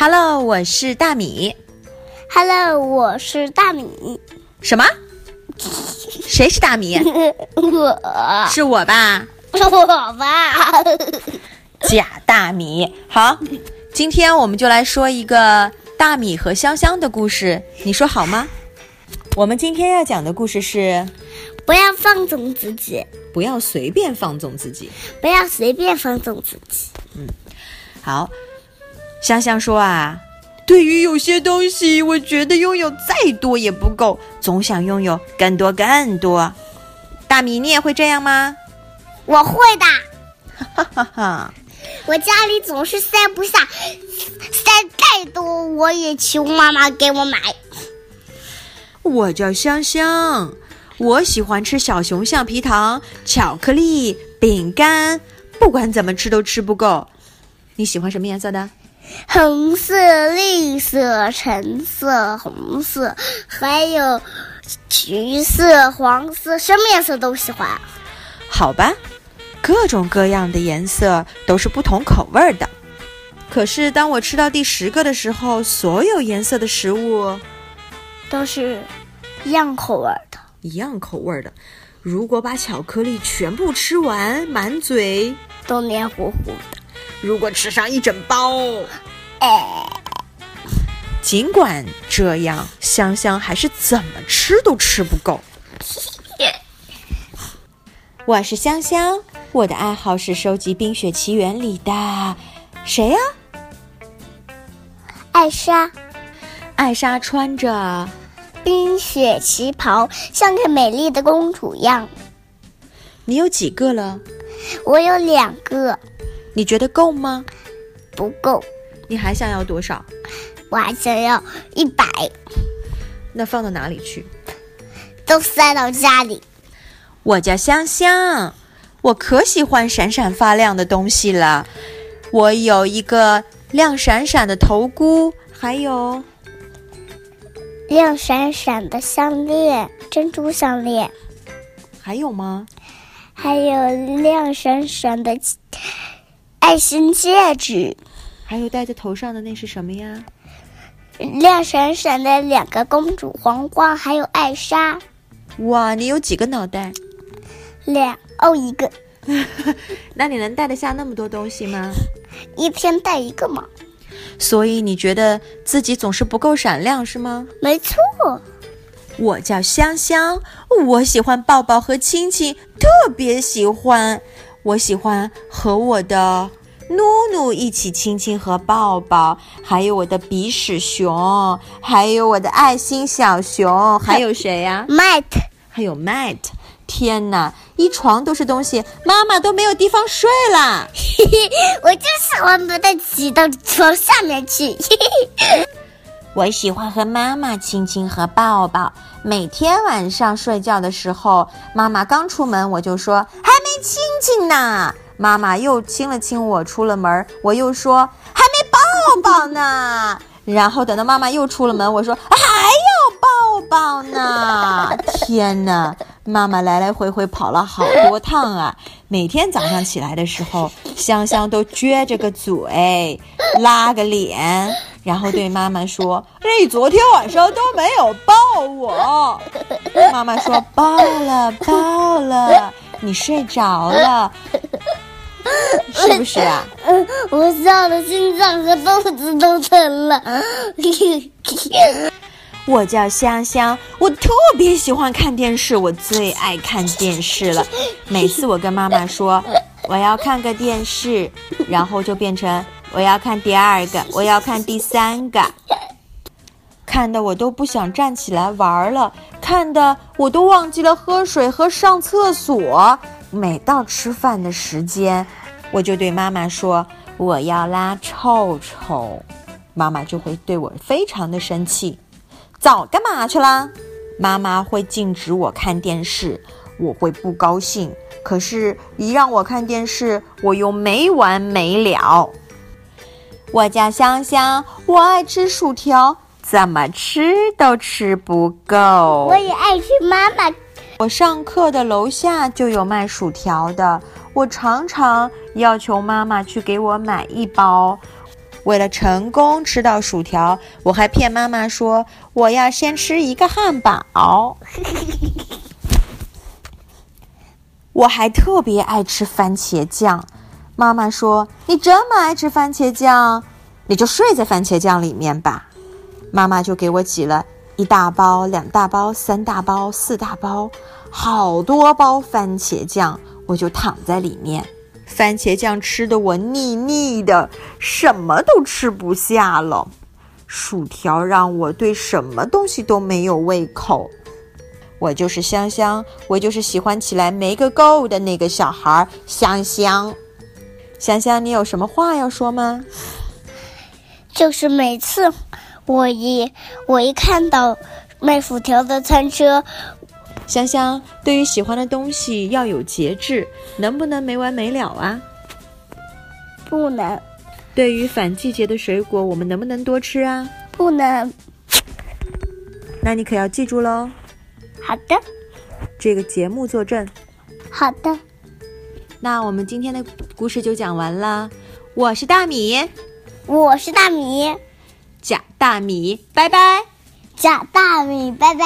Hello，我是大米。Hello，我是大米。什么？谁是大米？我 是我吧？是我吧。假大米。好，今天我们就来说一个大米和香香的故事，你说好吗？我们今天要讲的故事是不要放纵自己，不要随便放纵自己。不要随便放纵自己。嗯好，香香说啊，对于有些东西，我觉得拥有再多也不够，总想拥有更多更多。大米，你也会这样吗？我会的。哈哈哈。我家里总是塞不下，塞再多我也求妈妈给我买。我叫香香，我喜欢吃小熊橡皮糖、巧克力、饼干，不管怎么吃都吃不够。你喜欢什么颜色的？红色、绿色、橙色、红色，还有橘色、黄色，什么颜色都喜欢。好吧，各种各样的颜色都是不同口味儿的。可是当我吃到第十个的时候，所有颜色的食物都是一样口味的。一样口味儿的。如果把巧克力全部吃完，满嘴；都黏糊糊的。如果吃上一整包，哎，尽管这样，香香还是怎么吃都吃不够。我是香香，我的爱好是收集《冰雪奇缘》里的谁呀、艾莎，艾莎穿着，冰雪旗袍，像个美丽的公主一样。你有几个了？我有两个，你觉得够吗？不够，你还想要多少？我还想要一百，那放到哪里去？都塞到家里。我叫香香，我可喜欢闪闪发亮的东西了。我有一个亮闪闪的头箍，还有亮闪闪的项链，珍珠项链，还有吗？还有亮闪闪的爱心戒指，还有戴在头上的那是什么呀？亮闪闪的两个公主皇冠，还有艾莎，哇，你有几个脑袋？两哦一个，那你能带得下那么多东西吗？一天带一个嘛。所以你觉得自己总是不够闪亮是吗？没错，我叫香香，我喜欢抱抱和亲亲，特别喜欢。我喜欢和我的努努一起亲亲和抱抱，还有我的鼻屎熊，还有我的爱心小熊，还有谁呀、Matt，还有 Matt。天哪，一床都是东西，妈妈都没有地方睡啦。我就喜欢把它挤到床下面去。我喜欢和妈妈亲亲和抱抱。每天晚上睡觉的时候，妈妈刚出门，我就说还没亲亲呢。妈妈又亲了亲我，出了门，我又说还没抱抱呢。然后等到妈妈又出了门，我说还要抱抱呢。天哪，妈妈来来回回跑了好多趟啊！每天早上起来的时候，香香都撅着个嘴，拉个脸，然后对妈妈说：“你昨天晚上都没有抱我。”妈妈说：“抱了，抱了，你睡着了，是不是啊？”嗯，我笑的心脏和肚子都疼了。我叫香香，我特别喜欢看电视，我最爱看电视了。每次我跟妈妈说我要看个电视，然后就变成我要看第二个，我要看第三个，看的我都不想站起来玩了，看的我都忘记了喝水和上厕所。每到吃饭的时间，我就对妈妈说我要拉臭臭，妈妈就会对我非常的生气。早干嘛去了？妈妈会禁止我看电视，我会不高兴。可是，一让我看电视，我又没完没了。我叫香香，我爱吃薯条，怎么吃都吃不够。我也爱吃妈妈。我上课的楼下就有卖薯条的，我常常要求妈妈去给我买一包。为了成功吃到薯条，我还骗妈妈说我要先吃一个汉堡。我还特别爱吃番茄酱。妈妈说：“你这么爱吃番茄酱，你就睡在番茄酱里面吧。”妈妈就给我挤了一大包、两大包、三大包、四大包，好多包番茄酱，我就躺在里面。番茄酱吃的我腻腻的，什么都吃不下了。薯条让我对什么东西都没有胃口。我就是香香，我就是喜欢起来没个够的那个小孩香香。香香，你有什么话要说吗？就是每次我一我一看到卖薯条的餐车。香香，对于喜欢的东西要有节制，能不能没完没了啊？不能。对于反季节的水果，我们能不能多吃啊？不能。那你可要记住喽。好的。这个节目作证。好的。那我们今天的故事就讲完了。我是大米。我是大米。假大米，拜拜。假大米，拜拜。